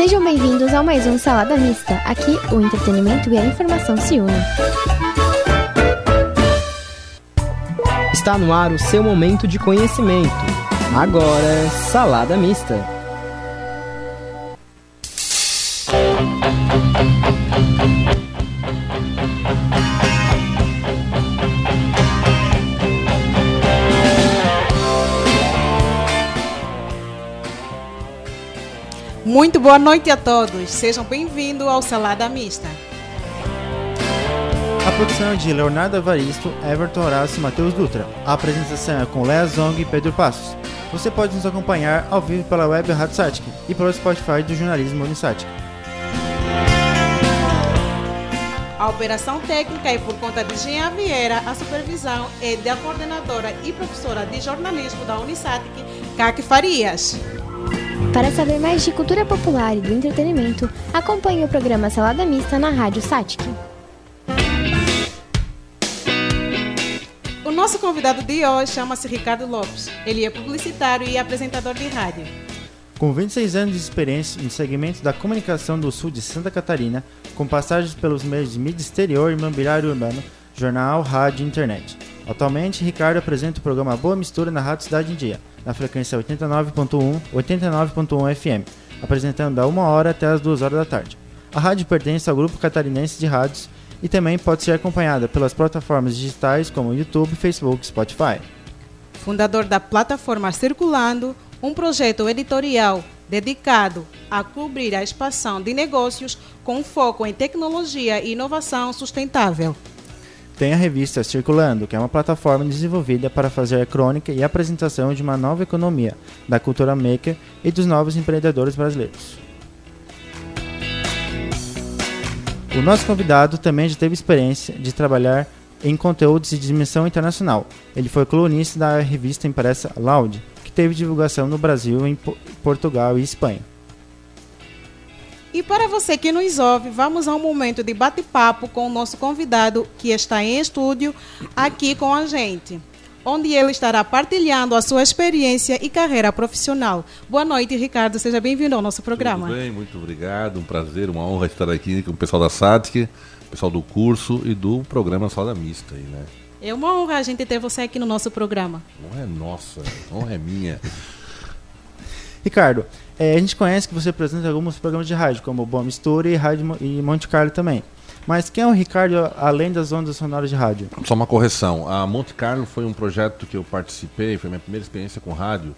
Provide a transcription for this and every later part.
Sejam bem-vindos a mais um Salada Mista. Aqui o entretenimento e a informação se unem. Está no ar o seu momento de conhecimento. Agora Salada Mista. Muito boa noite a todos. Sejam bem-vindos ao Salada Mista. A produção é de Leonardo Evaristo, Everton Horácio e Matheus Dutra. A apresentação é com Lea Zong e Pedro Passos. Você pode nos acompanhar ao vivo pela web Rádio Satic e pelo Spotify do jornalismo Unisatic. A operação técnica é por conta de Jean Vieira, a supervisão é da coordenadora e professora de jornalismo da Unisatic, Kaki Farias. Para saber mais de cultura popular e do entretenimento, acompanhe o programa Salada Mista na Rádio Satic. O nosso convidado de hoje chama-se Ricardo Lopes. Ele é publicitário e apresentador de rádio. Com 26 anos de experiência no segmento da comunicação do sul de Santa Catarina, com passagens pelos meios de mídia exterior e mobiliário urbano, jornal, rádio e internet. Atualmente, Ricardo apresenta o programa Boa Mistura na Rádio Cidade em Dia, na frequência 89.1, 89.1 FM, apresentando da 1 hora até as 2 horas da tarde. A rádio pertence ao grupo catarinense de rádios e também pode ser acompanhada pelas plataformas digitais como YouTube, Facebook e Spotify. Fundador da plataforma Circulando, um projeto editorial dedicado a cobrir a expansão de negócios com foco em tecnologia e inovação sustentável. Tem a revista Circulando, que é uma plataforma desenvolvida para fazer a crônica e apresentação de uma nova economia, da cultura maker e dos novos empreendedores brasileiros. O nosso convidado também já teve experiência de trabalhar em conteúdos de dimensão internacional. Ele foi colunista da revista impressa Loud, que teve divulgação no Brasil, em Portugal e Espanha. E para você que nos ouve, vamos a um momento de bate-papo com o nosso convidado que está em estúdio aqui com a gente, onde ele estará partilhando a sua experiência e carreira profissional. Boa noite, Ricardo. Seja bem-vindo ao nosso programa. Tudo bem, muito obrigado. Um prazer, uma honra estar aqui com o pessoal da SATIC, o pessoal do curso e do programa Sala Mista. Aí, né? É uma honra a gente ter você aqui no nosso programa. Não é nossa, honra é minha. Ricardo, é, a gente conhece que você apresenta alguns programas de rádio, como Boa Mistura e, rádio, e Monte Carlo também. Mas quem é o Ricardo além das ondas sonoras de rádio? Só uma correção. A Monte Carlo foi um projeto que eu participei, foi minha primeira experiência com rádio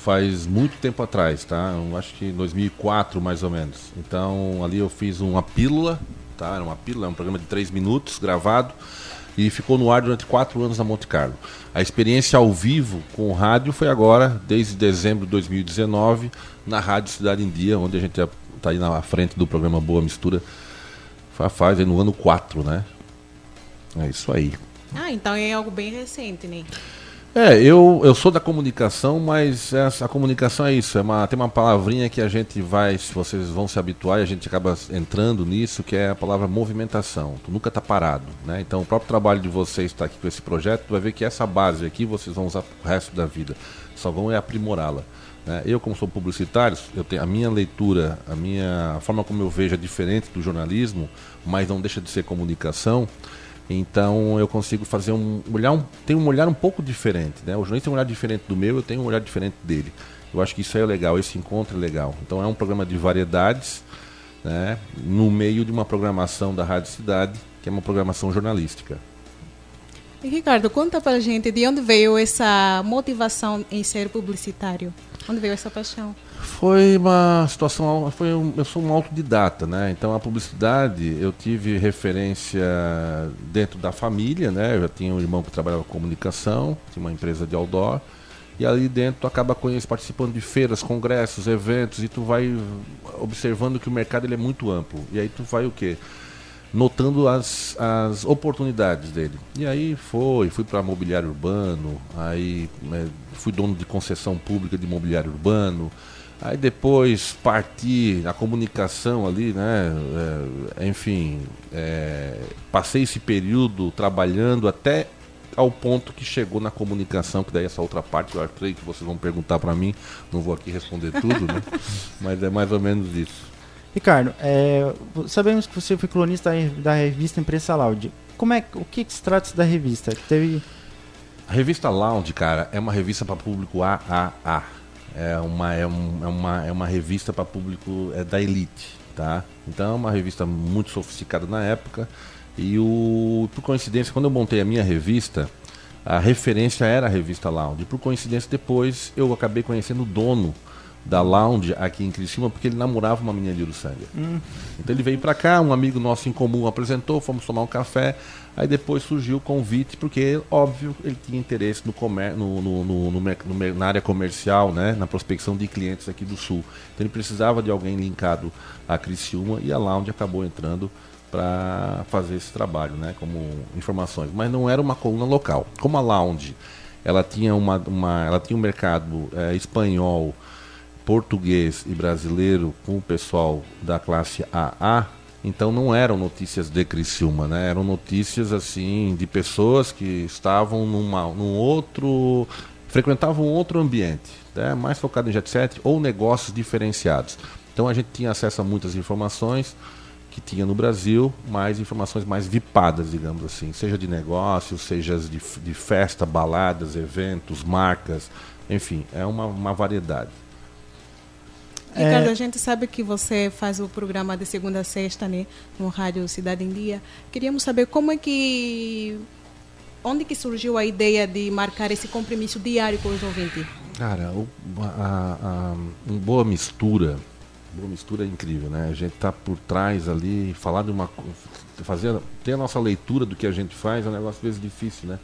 faz muito tempo atrás, tá? Eu acho que em 2004 mais ou menos. Então ali eu fiz uma pílula, tá? Era uma pílula, um programa de três minutos gravado e ficou no ar durante quatro anos na Monte Carlo. A experiência ao vivo com rádio foi agora, desde dezembro de 2019, na Rádio Cidade em Dia, onde a gente está aí na frente do programa Boa Mistura, faz no ano 4, né? É isso aí. Ah, então é algo bem recente, né? É, eu, eu sou da comunicação, mas essa, a comunicação é isso. É uma, tem uma palavrinha que a gente vai, se vocês vão se habituar, e a gente acaba entrando nisso, que é a palavra movimentação. Tu nunca está parado. Né? Então o próprio trabalho de vocês estar tá aqui com esse projeto, tu vai ver que essa base aqui vocês vão usar o resto da vida. Só vão é aprimorá-la. Né? Eu, como sou publicitário, eu tenho, a minha leitura, a minha a forma como eu vejo é diferente do jornalismo, mas não deixa de ser comunicação. Então eu consigo fazer um olhar, um, tem um olhar um pouco diferente, né? O jornalista tem um olhar diferente do meu, eu tenho um olhar diferente dele. Eu acho que isso é legal, esse encontro é legal. Então é um programa de variedades, né? No meio de uma programação da Rádio Cidade, que é uma programação jornalística. E Ricardo, conta pra gente de onde veio essa motivação em ser publicitário? Onde veio essa paixão? Foi uma situação, foi um, eu sou um autodidata, né? Então a publicidade eu tive referência dentro da família, né? Eu já tinha um irmão que trabalhava com comunicação, tinha uma empresa de outdoor. E ali dentro tu acaba participando de feiras, congressos, eventos e tu vai observando que o mercado ele é muito amplo. E aí tu vai o quê? Notando as, as oportunidades dele. E aí foi, fui para mobiliário urbano, aí é, fui dono de concessão pública de mobiliário urbano, aí depois parti na comunicação ali, né? É, enfim, é, passei esse período trabalhando até ao ponto que chegou na comunicação, que daí essa outra parte eu creio que vocês vão perguntar para mim, não vou aqui responder tudo, né? Mas é mais ou menos isso. Ricardo, é, sabemos que você foi colunista da revista Imprensa Loud. Como é, o que, que se trata da revista? Teve... A revista Lounge, cara, é uma revista para público AAA. É uma, é, um, é uma, é uma revista para público é, da elite, tá? Então é uma revista muito sofisticada na época. E o, por coincidência, quando eu montei a minha revista, a referência era a revista Lounge. Por coincidência, depois eu acabei conhecendo o dono da Lounge aqui em Criciúma, porque ele namorava uma menina de Uruçanga. Hum. Então ele veio para cá, um amigo nosso em comum apresentou, fomos tomar um café. Aí depois surgiu o convite, porque, óbvio, ele tinha interesse no comer, no, no, no, no, na área comercial, né, na prospecção de clientes aqui do Sul. Então ele precisava de alguém linkado a Criciúma e a Lounge acabou entrando para fazer esse trabalho, né, como informações. Mas não era uma coluna local. Como a Lounge, ela tinha, uma, uma ela tinha um mercado é, espanhol, português e brasileiro com o pessoal da classe AA, então não eram notícias de Criciúma, né? Eram notícias assim de pessoas que estavam numa, num outro frequentavam outro ambiente, né? mais focado em jet set ou negócios diferenciados. Então a gente tinha acesso a muitas informações que tinha no Brasil, mais informações mais vipadas, digamos assim, seja de negócios, seja de, de festa, baladas, eventos, marcas, enfim, é uma, uma variedade. Ricardo, é... a gente sabe que você faz o programa de segunda a sexta, né, no Rádio Cidade em Dia. Queríamos saber como é que onde que surgiu a ideia de marcar esse compromisso diário com os ouvintes? Cara, o, a, a, uma boa mistura, boa mistura é incrível, né? A gente tá por trás ali, falar de uma fazer ter a nossa leitura do que a gente faz é um negócio às vezes difícil, né?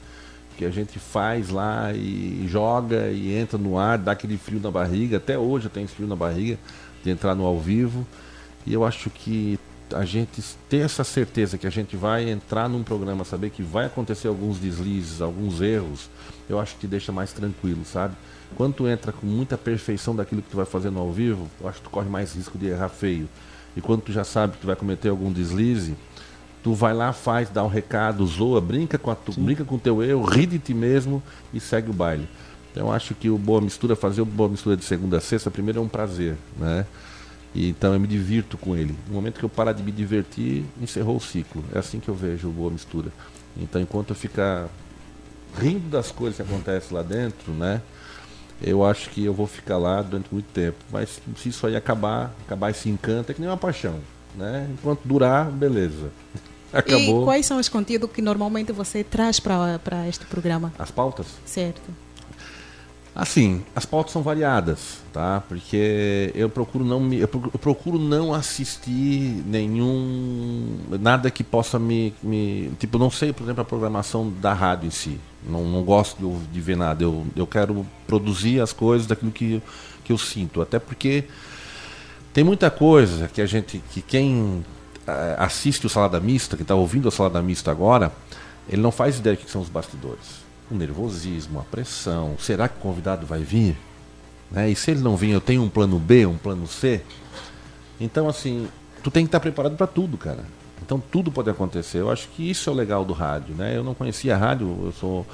Que a gente faz lá e joga e entra no ar, dá aquele frio na barriga. Até hoje eu tenho esse frio na barriga de entrar no ao vivo. E eu acho que a gente ter essa certeza que a gente vai entrar num programa, saber que vai acontecer alguns deslizes, alguns erros, eu acho que deixa mais tranquilo, sabe? Quando tu entra com muita perfeição daquilo que tu vai fazer no ao vivo, eu acho que tu corre mais risco de errar feio. E quando tu já sabe que tu vai cometer algum deslize, tu vai lá, faz, dá um recado, zoa, brinca com, a tu, brinca com o teu erro, ri de ti mesmo e segue o baile. Então eu acho que o Boa Mistura, fazer o Boa Mistura de segunda a sexta, primeiro é um prazer, né? E, então eu me divirto com ele. No momento que eu parar de me divertir, encerrou o ciclo. É assim que eu vejo o Boa Mistura. Então enquanto eu ficar rindo das coisas que acontecem lá dentro, né? Eu acho que eu vou ficar lá durante muito tempo. Mas se isso aí acabar, acabar esse encanto, é que nem uma paixão. Né? Enquanto durar, beleza. Acabou. E quais são os conteúdos que normalmente você traz para este programa? As pautas? Certo. Assim, as pautas são variadas, tá? Porque eu procuro não me, eu procuro não assistir nenhum nada que possa me, me tipo não sei, por exemplo, a programação da rádio em si. Não, não gosto de, de ver nada. Eu, eu quero produzir as coisas daquilo que, que eu sinto, até porque tem muita coisa que a gente que quem assiste o Salada Mista, que está ouvindo a Salada Mista agora, ele não faz ideia do que são os bastidores. O nervosismo, a pressão. Será que o convidado vai vir? Né? E se ele não vir, eu tenho um plano B, um plano C? Então, assim, tu tem que estar preparado para tudo, cara. Então, tudo pode acontecer. Eu acho que isso é o legal do rádio, né? Eu não conhecia a rádio, eu sou,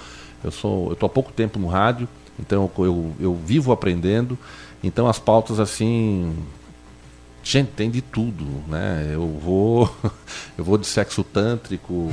eu sou, eu tô há pouco tempo no rádio, então eu, eu, eu vivo aprendendo. Então, as pautas, assim, Gente, tem de tudo, né? Eu vou, eu vou de sexo tântrico.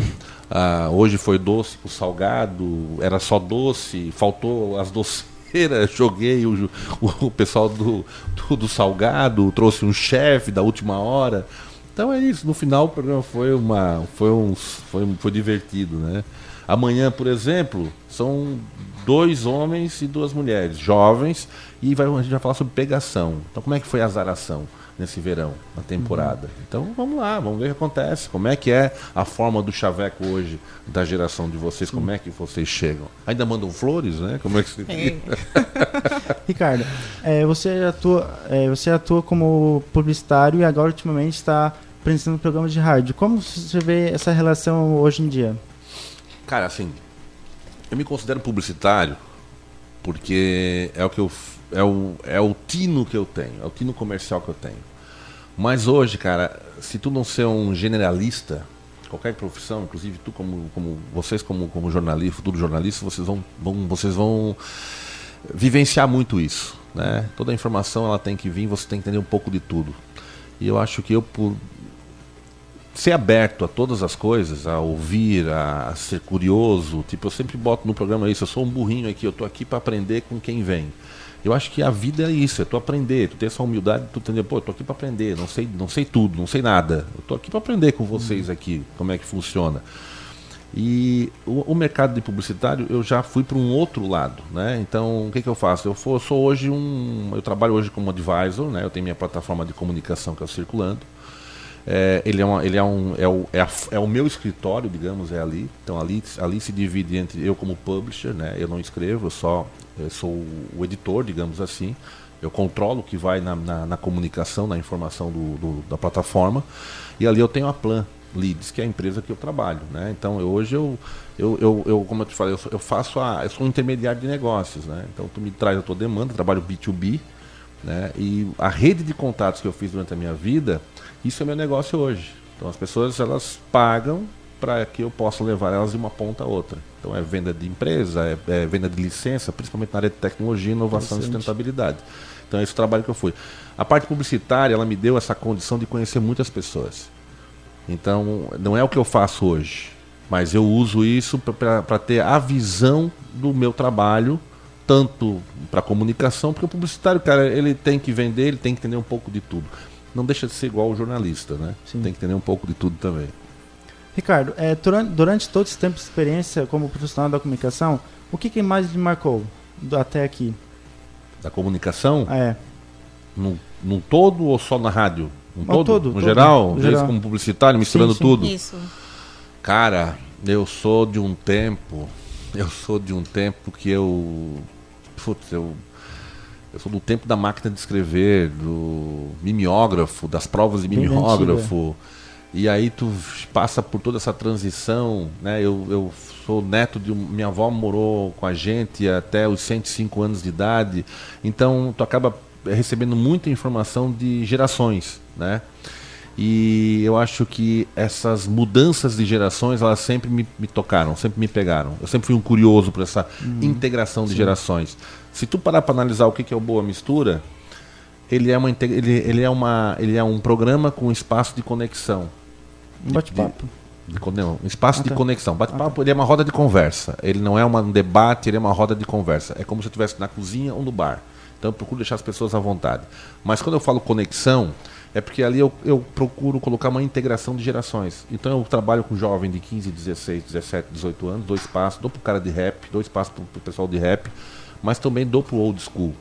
Ah, hoje foi doce com salgado, era só doce, faltou as doceiras, joguei o, o, o pessoal do, do, do, salgado, trouxe um chefe da última hora. Então é isso. No final o programa foi uma, foi um, foi, foi divertido, né? Amanhã, por exemplo, são dois homens e duas mulheres, jovens, e vai, a gente vai falar sobre pegação. Então, como é que foi a azaração? Nesse verão, na temporada. Uhum. Então vamos lá, vamos ver o que acontece. Como é que é a forma do chaveco hoje da geração de vocês? Sim. Como é que vocês chegam? Ainda mandam flores, né? Como é que você... É. Ricardo, é, você atua, é, você atua como publicitário e agora ultimamente está apresentando programas de rádio. Como você vê essa relação hoje em dia? Cara, assim, eu me considero publicitário porque é o que eu é o, é o tino que eu tenho, é o tino comercial que eu tenho. Mas hoje, cara, se tu não ser um generalista, qualquer profissão, inclusive tu como, como vocês como, como jornalista, futuro jornalista, vocês vão, vão, vocês vão vivenciar muito isso. Né? Toda a informação ela tem que vir, você tem que entender um pouco de tudo. E eu acho que eu, por ser aberto a todas as coisas, a ouvir, a, a ser curioso, tipo, eu sempre boto no programa isso, eu sou um burrinho aqui, eu tô aqui para aprender com quem vem. Eu acho que a vida é isso, é tu aprender, tu ter essa humildade, tu entender, pô, eu tô aqui para aprender, não sei, não sei tudo, não sei nada. Eu tô aqui para aprender com vocês aqui, como é que funciona. E o, o, mercado de publicitário eu já fui para um outro lado, né? Então o que, que eu faço? Eu, for, sou hoje um, eu trabalho hoje como advisor, né? Eu tenho minha plataforma de comunicação que é o Circulando. É, ele é, uma, ele é, um, é, o, é, a, é, o meu escritório, digamos, é ali. Então ali, ali se divide entre eu como publisher, né? Eu não escrevo, eu só eu sou o editor, digamos assim. Eu controlo o que vai na, na, na comunicação, na informação do, do, da plataforma. E ali eu tenho a Plan, Leads, que é a empresa que eu trabalho. Né? Então eu, hoje eu, eu, eu, eu, como eu te falei, eu, eu, faço a. Eu sou um intermediário de negócios. Né? Então tu me traz a tua demanda, trabalho B2B. Né? E a rede de contatos que eu fiz durante a minha vida, isso é meu negócio hoje. Então as pessoas elas pagam para que eu possa levar elas de uma ponta a outra. Então é venda de empresa, é, é venda de licença, principalmente na área de tecnologia, inovação e sustentabilidade. Então é esse o trabalho que eu fui. A parte publicitária, ela me deu essa condição de conhecer muitas pessoas. Então, não é o que eu faço hoje, mas eu uso isso para ter a visão do meu trabalho, tanto para comunicação, porque o publicitário, cara, ele tem que vender, ele tem que entender um pouco de tudo. Não deixa de ser igual o jornalista, né? Sim. Tem que entender um pouco de tudo também. Ricardo, é, durante, durante todo esse tempo de experiência como profissional da comunicação, o que, que mais lhe marcou até aqui? Da comunicação? É. No, no todo ou só na rádio? Um todo, todo, no todo, geral, no geral. como publicitário, misturando sim, sim. tudo. Isso. Cara, eu sou de um tempo, eu sou de um tempo que eu, putz, eu eu sou do tempo da máquina de escrever, do mimeógrafo, das provas de mimeógrafo. E aí tu passa por toda essa transição, né? Eu, eu sou neto de minha avó morou com a gente até os 105 anos de idade. Então tu acaba recebendo muita informação de gerações, né? E eu acho que essas mudanças de gerações, elas sempre me, me tocaram, sempre me pegaram. Eu sempre fui um curioso por essa uhum. integração de Sim. gerações. Se tu parar para analisar o que, que é o Boa Mistura, ele é, uma, ele, ele, é uma, ele é um programa com espaço de conexão. Um bate-papo. Um espaço ah, tá. de conexão. Bate-papo, ah, tá. ele é uma roda de conversa. Ele não é uma, um debate, ele é uma roda de conversa. É como se eu estivesse na cozinha ou no bar. Então eu procuro deixar as pessoas à vontade. Mas quando eu falo conexão, é porque ali eu, eu procuro colocar uma integração de gerações. Então eu trabalho com jovem de 15, 16, 17, 18 anos, dois passos, dou pro cara de rap, dois passos pro, pro pessoal de rap, mas também dou pro old school.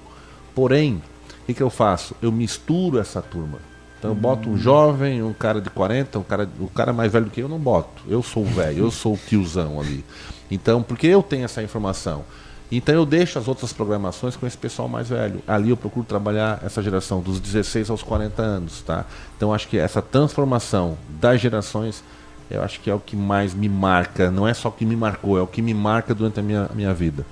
Porém, o que, que eu faço? Eu misturo essa turma. Então eu boto um jovem, um cara de 40, um cara, o cara mais velho do que eu não boto. Eu sou o velho, eu sou o tiozão ali. Então, porque eu tenho essa informação. Então eu deixo as outras programações com esse pessoal mais velho. Ali eu procuro trabalhar essa geração dos 16 aos 40 anos, tá? Então acho que essa transformação das gerações, eu acho que é o que mais me marca. Não é só o que me marcou, é o que me marca durante a minha, a minha vida.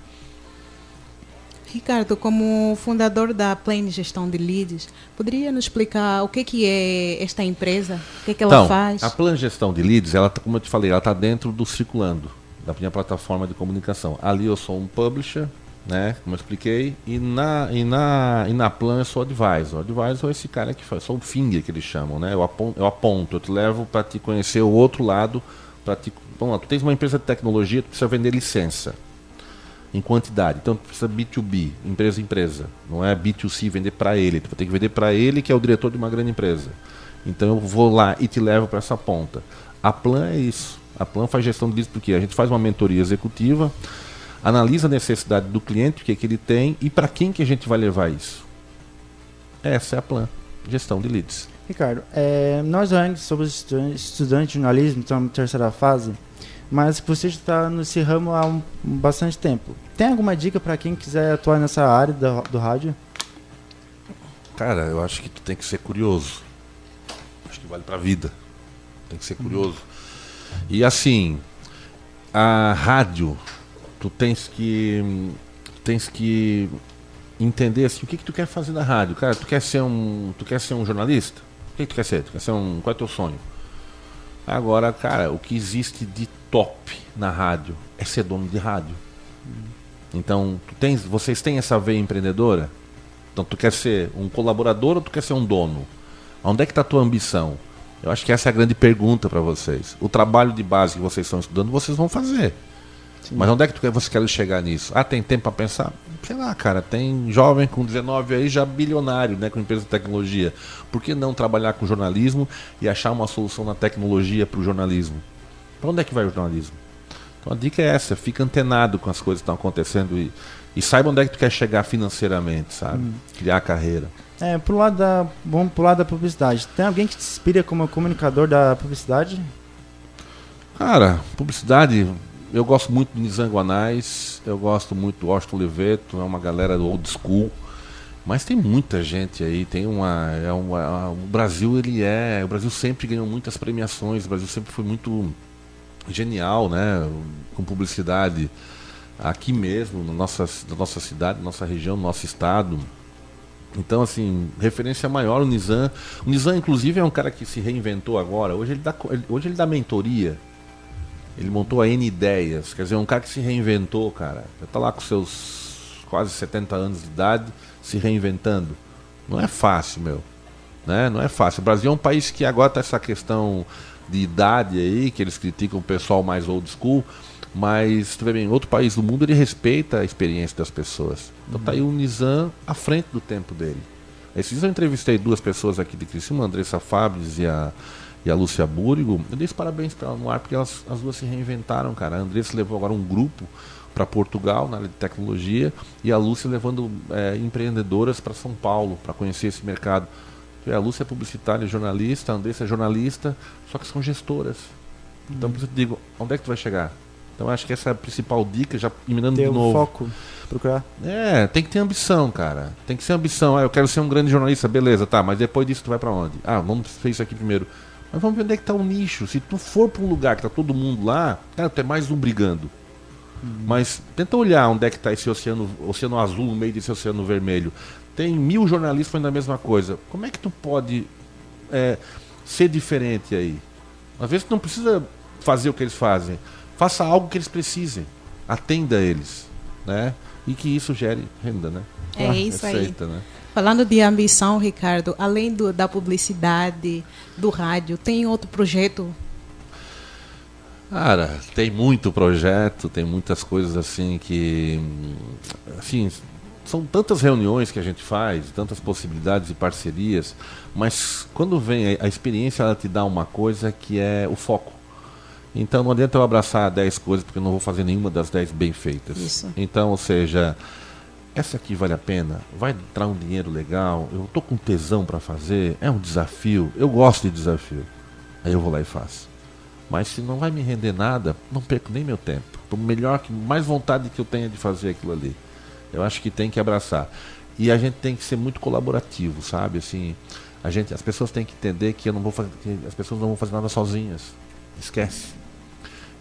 Ricardo, como fundador da Plane Gestão de Leads, poderia nos explicar o que, que é esta empresa? O que, que ela então, faz? A Plane Gestão de Leads, ela, tá, como eu te falei, ela está dentro do Circulando da minha plataforma de comunicação. Ali eu sou um publisher, né, como eu expliquei, e na, e na, e na Plan eu sou advisor. Advisor é esse cara que faz, sou o finger que eles chamam, né? Eu aponto, eu, aponto, eu te levo para te conhecer o outro lado, para te. Vamos lá, tu tens uma empresa de tecnologia, tu precisa vender licença em quantidade. Então tu precisa B2B, empresa empresa. Não é B2C vender para ele. Tu vai ter que vender para ele que é o diretor de uma grande empresa. Então eu vou lá e te levo para essa ponta. A Plan é isso. A Plan faz gestão disso porque a gente faz uma mentoria executiva, analisa a necessidade do cliente, o que, é que ele tem e para quem que a gente vai levar isso. Essa é a Plan, gestão de leads. Ricardo, é, nós ainda somos estudantes de jornalismo, estamos na terceira fase, mas você está nesse ramo há um, bastante tempo. Tem alguma dica para quem quiser atuar nessa área do, do rádio? Cara, eu acho que tu tem que ser curioso. Acho que vale para a vida. Tem que ser curioso. Uhum. E assim, a rádio, tu tens que tens que entender assim, o que que tu quer fazer na rádio, cara. Tu quer ser um, tu quer ser um jornalista? O que, que tu quer ser? Tu quer ser um, qual é teu sonho? Agora, cara, o que existe de top na rádio é ser dono de rádio. Então, tu tens, vocês têm essa veia empreendedora? Então, tu quer ser um colaborador ou tu quer ser um dono? Onde é que está a tua ambição? Eu acho que essa é a grande pergunta para vocês. O trabalho de base que vocês estão estudando, vocês vão fazer. Mas onde é que você quer chegar nisso? Ah, tem tempo para pensar? Sei lá, cara, tem jovem com 19 aí já bilionário, né, com empresa de tecnologia. Por que não trabalhar com jornalismo e achar uma solução na tecnologia para o jornalismo? Para onde é que vai o jornalismo? Então a dica é essa, fica antenado com as coisas que estão acontecendo e, e saiba onde é que tu quer chegar financeiramente, sabe? Hum. Criar carreira. É, pro lado da. Vamos pro lado da publicidade. Tem alguém que te inspira como comunicador da publicidade? Cara, publicidade, eu gosto muito do Nizam Guanais, eu gosto muito do Washington Oliveto, é uma galera do old school. Mas tem muita gente aí, tem uma, é uma, o Brasil ele é, o Brasil sempre ganhou muitas premiações, o Brasil sempre foi muito genial, né, com publicidade aqui mesmo, na nossa, na nossa cidade, na nossa região, no nosso estado. Então, assim, referência maior o Nizam. O Nizam, inclusive, é um cara que se reinventou agora. Hoje ele dá, hoje ele dá mentoria. Ele montou a N Ideias. Quer dizer, é um cara que se reinventou, cara. Já tá lá com seus quase 70 anos de idade, se reinventando. Não é fácil, meu. Né? Não é fácil. O Brasil é um país que agora tá essa questão de idade aí, que eles criticam o pessoal mais old school. Mas, vê bem, outro país do mundo ele respeita a experiência das pessoas. Então tá aí o Nizam à frente do tempo dele. Esses dias eu entrevistei duas pessoas aqui de Criciúma, a Andressa Fabres e a, e a Lúcia Búrigo. Eu dei parabéns para ela no ar, porque elas, as duas se reinventaram, cara. A Andressa levou agora um grupo para Portugal, na área de tecnologia, e a Lúcia levando é, empreendedoras para São Paulo, para conhecer esse mercado. A Lúcia é publicitária, jornalista, a Andressa é jornalista, só que são gestoras. Então, por isso eu digo, onde é que tu vai chegar? Então acho que essa é a principal dica, já eliminando Ter de um novo. foco, procurar. É, tem que ter ambição, cara. Tem que ser ambição. Ah, eu quero ser um grande jornalista, beleza, tá, mas depois disso tu vai para onde? Ah, vamos fazer isso aqui primeiro. Mas vamos ver onde é que tá o nicho. Se tu for para um lugar que tá todo mundo lá, cara, tu é mais um brigando. Mas tenta olhar onde é que tá esse oceano, oceano azul no meio desse oceano vermelho. Tem mil jornalistas fazendo a mesma coisa. Como é que tu pode é, ser diferente aí? Às vezes tu não precisa fazer o que eles fazem. Faça algo que eles precisem. Atenda eles. Né? E que isso gere renda, né? É isso aí. Receita, né? Falando de ambição, Ricardo, além do- da publicidade, do rádio, tem outro projeto? Cara, tem muito projeto, tem muitas coisas assim que. Assim, são tantas reuniões que a gente faz, tantas possibilidades e parcerias, mas quando vem a, a experiência, ela te dá uma coisa que é o foco. Então não adianta eu abraçar 10 coisas, porque eu não vou fazer nenhuma das 10 bem feitas. Isso. Então, ou seja, essa aqui vale a pena? Vai entrar um dinheiro legal? Eu tô com tesão para fazer? É um desafio? Eu gosto de desafio. Aí eu vou lá e faço. Mas se não vai me render nada, não perco nem meu tempo. Por melhor que mais vontade que eu tenha de fazer aquilo ali. Eu acho que tem que abraçar. E a gente tem que ser muito colaborativo, sabe? Assim, a gente, as pessoas têm que entender que eu não vou fazer, que as pessoas não vão fazer nada sozinhas. Esquece.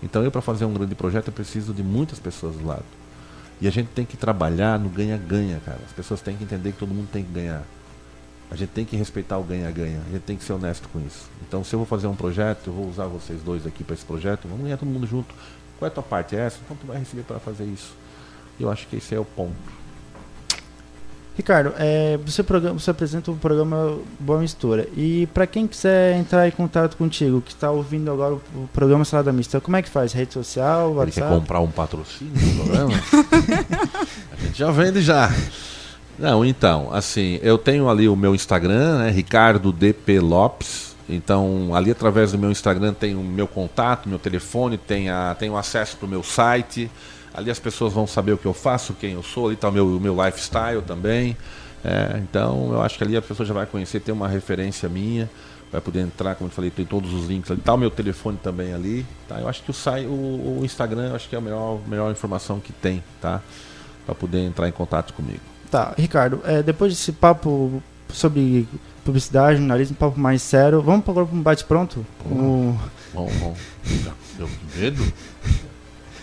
Então eu para fazer um grande projeto eu preciso de muitas pessoas do lado. E a gente tem que trabalhar no ganha-ganha, cara. As pessoas têm que entender que todo mundo tem que ganhar. A gente tem que respeitar o ganha-ganha. A gente tem que ser honesto com isso. Então, se eu vou fazer um projeto, eu vou usar vocês dois aqui para esse projeto, vamos ganhar todo mundo junto. Qual é a tua parte? É essa? Então, tu vai receber para fazer isso. Eu acho que esse é o ponto. Ricardo, é, você, programa, você apresenta o programa Boa Mistura. E para quem quiser entrar em contato contigo, que está ouvindo agora o, o programa Salada Mista, como é que faz? Rede social, Ele quer WhatsApp? comprar um patrocínio no programa? a gente já vende já. Não, então, assim, eu tenho ali o meu Instagram, né, Ricardo DP Lopes. Então, ali através do meu Instagram tem o meu contato, meu telefone, tem, a, tem o acesso para o meu site. Ali as pessoas vão saber o que eu faço, quem eu sou, ali está o meu, o meu lifestyle também. É, então, eu acho que ali a pessoa já vai conhecer, tem uma referência minha, vai poder entrar, como eu falei, tem todos os links ali. Tá o meu telefone também ali. Tá? Eu acho que o, site, o, o Instagram eu acho que é a melhor, melhor informação que tem, tá? Para poder entrar em contato comigo. Tá, Ricardo, é, depois desse papo sobre publicidade, jornalismo, um papo mais sério, vamos agora para um bate-pronto? Um, Bom, bom. Eu que medo?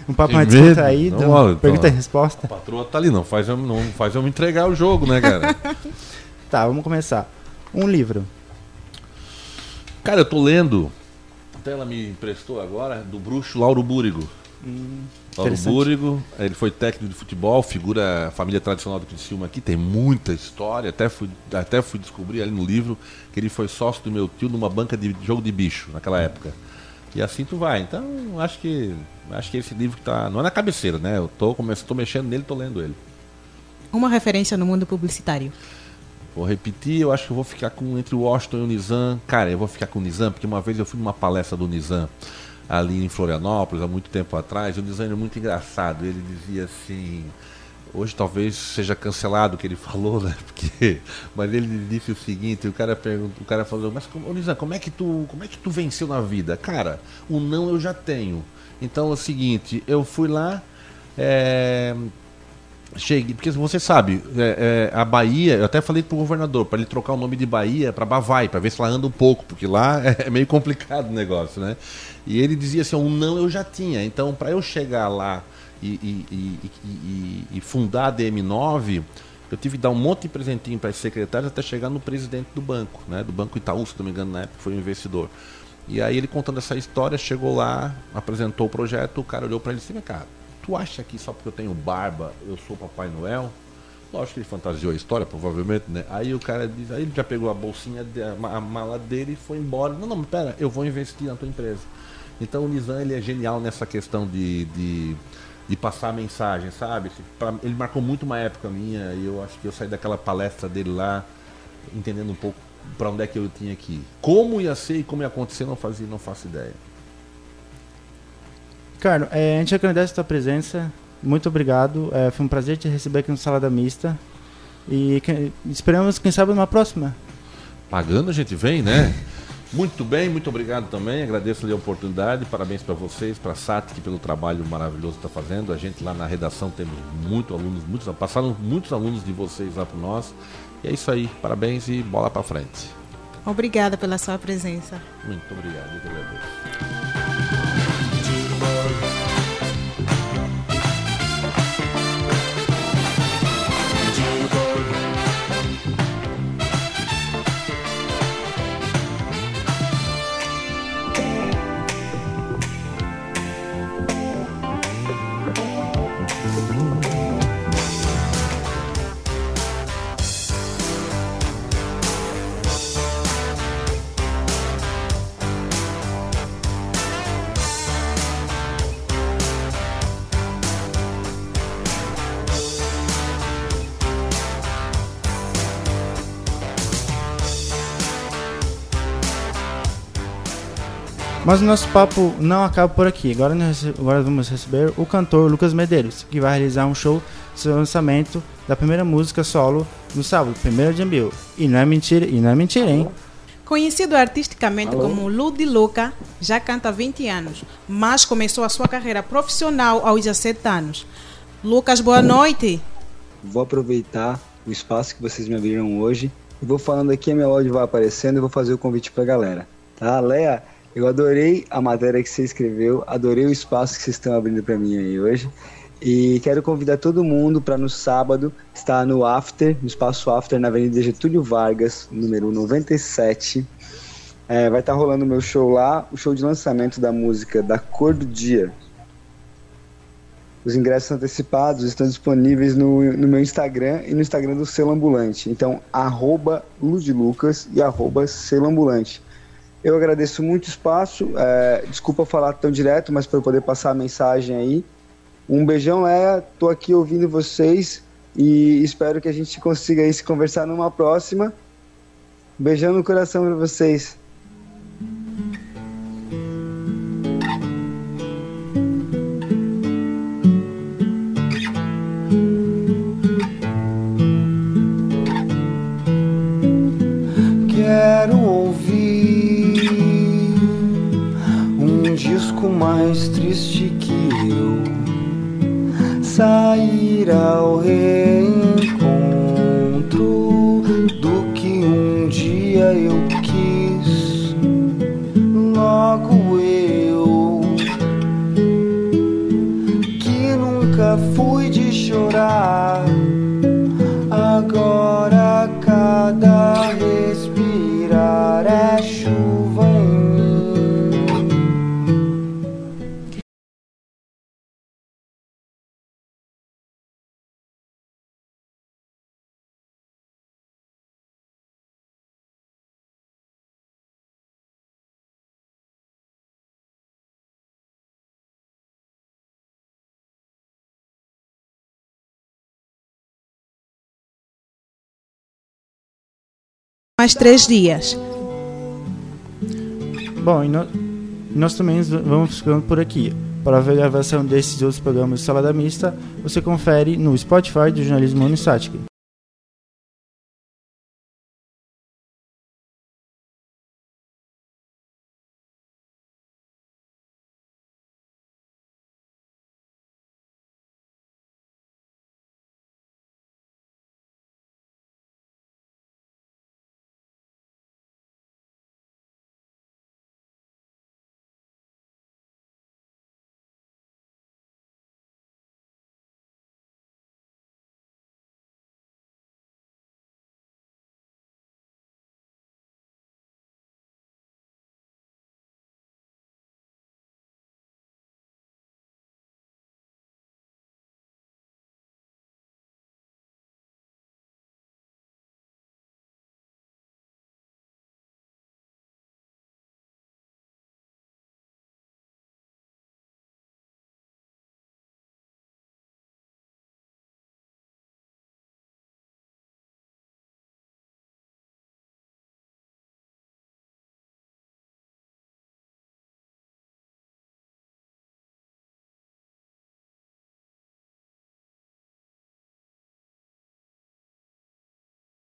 Um papo mais descontraído, olha, pergunta e então. resposta. A patroa tá ali, não faz eu, não faz eu me entregar o jogo, né, cara? Tá, vamos começar. Um livro. cara, eu tô lendo Portela me emprestou agora do bruxo Lauro Búrigo. Hum, Lauro. Búrigo, ele foi técnico de futebol, figura família tradicional do Criciúma aqui, tem muita história, até fui, até fui descobrir ali no livro que ele foi sócio do meu tio numa banca de jogo de bicho naquela época. E assim tu vai. Então, acho que acho que esse livro que tá, não é na cabeceira, né? Eu tô tô mexendo nele, tô lendo ele. Uma referência no mundo publicitário. Vou repetir, eu acho que eu vou ficar com entre o Washington e o Nizam. Cara, eu vou ficar com o Nizam, porque uma vez eu fui numa palestra do Nizam ali em Florianópolis, há muito tempo atrás, e o Nizam era muito engraçado. Ele dizia assim. Hoje talvez seja cancelado o que ele falou, né? Porque, mas ele disse o seguinte, o cara perguntou, o cara falou, mas Nizam, como é que tu, como é que tu venceu na vida? Cara, o não eu já tenho. Então é o seguinte, eu fui lá, é, Cheguei, porque você sabe, é, é, a Bahia, eu até falei pro governador para ele trocar o nome de Bahia para Bavai, para ver se lá anda um pouco, porque lá é meio complicado o negócio, né? E ele dizia assim: um não eu já tinha, então para eu chegar lá e, e, e, fundar a DM9, eu tive que dar um monte de presentinho para os secretários até chegar no presidente do banco, né? Do Banco Itaú, se não me engano, na época foi um investidor. E aí ele contando essa história, chegou lá, apresentou o projeto, o cara olhou para ele e disse: cara tu acha que só porque eu tenho barba eu sou Papai Noel? Lógico que ele fantasiou a história, provavelmente, né? Aí o cara diz, aí ele já pegou a bolsinha, a, mala dele e foi embora. Não, não, pera, eu vou investir na tua empresa. Então o Nizam ele é genial nessa questão de, de, de passar a mensagem, sabe? Pra, ele marcou muito uma época minha e eu acho que eu saí daquela palestra dele lá entendendo um pouco para onde é que eu tinha que ir. Como ia ser e como ia acontecer, não fazia, não faço ideia. Ricardo, é, a gente agradece a tua presença. Muito obrigado. É, foi um prazer te receber aqui no Salada Mista. E que, esperamos, quem sabe, numa próxima. Pagando a gente vem, né? Muito bem, muito obrigado também. Agradeço a oportunidade. Parabéns para vocês, para a SATIC pelo trabalho maravilhoso que está fazendo. A gente lá na redação temos muitos alunos, muitos, passaram muitos alunos de vocês lá para nós. E é isso aí. Parabéns e bola para frente. Obrigada pela sua presença. Muito obrigado. Eu que agradeço. Mas o nosso papo não acaba por aqui. Agora, nós, agora vamos receber o cantor Lucas Medeiros, que vai realizar um show seu lançamento da primeira música solo no sábado, 1 de abril. E não é mentira, e não é mentira, hein? Conhecido artisticamente Alô? como Ludi Luca, já canta há 20 anos, mas começou a sua carreira profissional aos 17 anos. Lucas, boa noite. Vou aproveitar o espaço que vocês me abriram hoje e vou falando aqui, a minha áudio vai aparecendo e vou fazer o convite pra galera. Tá, Leia? Eu adorei a matéria que você escreveu, adorei o espaço que vocês estão abrindo para mim aí hoje. E quero convidar todo mundo para no sábado estar no After, no espaço After, na Avenida Getúlio Vargas, número 97. É, vai estar tá rolando o meu show lá, o show de lançamento da música Da Cor do Dia. Os ingressos antecipados estão disponíveis no, no meu Instagram e no Instagram do Selo Ambulante. Então, arroba Ludilucas e arroba Selo Ambulante. Eu agradeço muito o espaço. É, desculpa falar tão direto, mas para eu poder passar a mensagem aí. Um beijão, Leia. Tô aqui ouvindo vocês e espero que a gente consiga aí se conversar numa próxima. Beijão no coração para vocês. Quero ouvir disco mais triste que eu. Sair ao reencontro do que um dia eu mais três dias. Bom, e no- nós também vamos ficando por aqui. Para ver a gravação desses outros programas de Salada Mista, você confere no Spotify do Jornalismo Unisat.